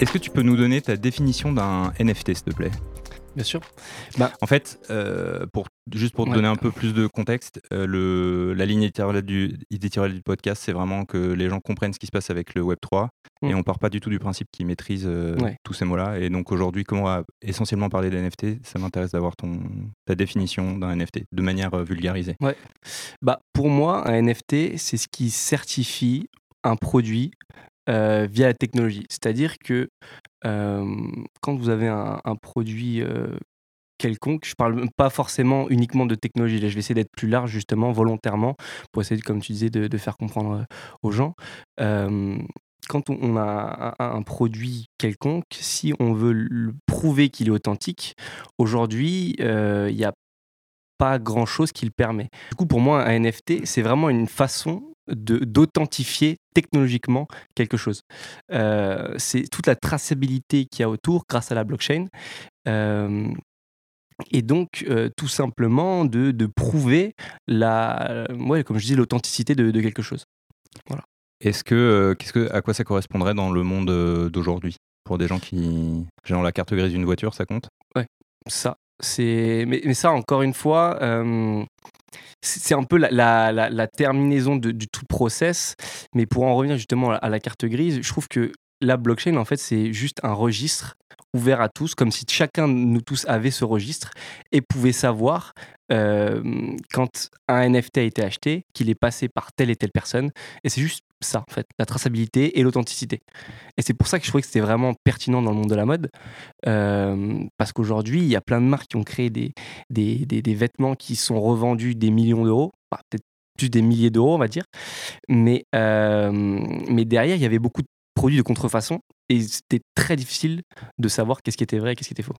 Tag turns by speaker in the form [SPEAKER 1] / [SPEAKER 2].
[SPEAKER 1] Est-ce que tu peux nous donner ta définition d'un NFT, s'il te plaît?
[SPEAKER 2] Bien sûr.
[SPEAKER 1] Bah, en fait, euh, pour, juste pour te donner un peu plus de contexte, euh, le, la ligne éditoriale du, du podcast, c'est vraiment que les gens comprennent ce qui se passe avec le Web3 et mm. on part pas du tout du principe qu'ils maîtrisent euh, tous ces mots-là. Et donc aujourd'hui, comment on va essentiellement parler d'NFT Ça m'intéresse d'avoir ton, ta définition d'un NFT de manière vulgarisée.
[SPEAKER 2] Ouais. Bah, pour moi, un NFT, c'est ce qui certifie un produit via la technologie. C'est-à-dire que quand vous avez un, produit quelconque, je parle pas forcément uniquement de technologie, là je vais essayer d'être plus large justement, volontairement, pour essayer, comme tu disais, de, faire comprendre aux gens. quand on a un, produit quelconque, si on veut le prouver qu'il est authentique, aujourd'hui, il n'y a pas grand-chose qui le permet. Du coup, pour moi, un NFT, c'est vraiment une façon d'authentifier technologiquement quelque chose. Euh, c'est toute la traçabilité qu'il y a autour grâce à la blockchain. Euh, et donc, euh, tout simplement, de, de, prouver, la, ouais, comme je dis, l'authenticité de, de, quelque chose. Voilà.
[SPEAKER 1] Est-ce que, qu'est-ce que, à quoi ça correspondrait dans le monde d'aujourd'hui? Pour des gens qui. Genre, la carte grise d'une voiture, ça compte?
[SPEAKER 2] Ouais, ça. C'est... Mais, mais, ça, encore une fois, c'est un peu la, terminaison de, du tout process. Mais pour en revenir justement à la carte grise, je trouve que la blockchain, en fait, c'est juste un registre ouvert à tous, comme si chacun de nous tous avait ce registre et pouvait savoir euh, quand un NFT a été acheté, qu'il est passé par telle et telle personne. Et c'est juste ça, en fait, la traçabilité et l'authenticité. Et c'est pour ça que je trouvais que c'était vraiment pertinent dans le monde de la mode, euh, parce qu'aujourd'hui, il y a plein de marques qui ont créé des, vêtements qui sont revendus des millions d'euros, peut-être plus des milliers d'euros, on va dire. Mais, euh, mais derrière, il y avait beaucoup de produits de contrefaçon et c'était très difficile de savoir qu'est-ce qui était vrai et qu'est-ce qui était faux.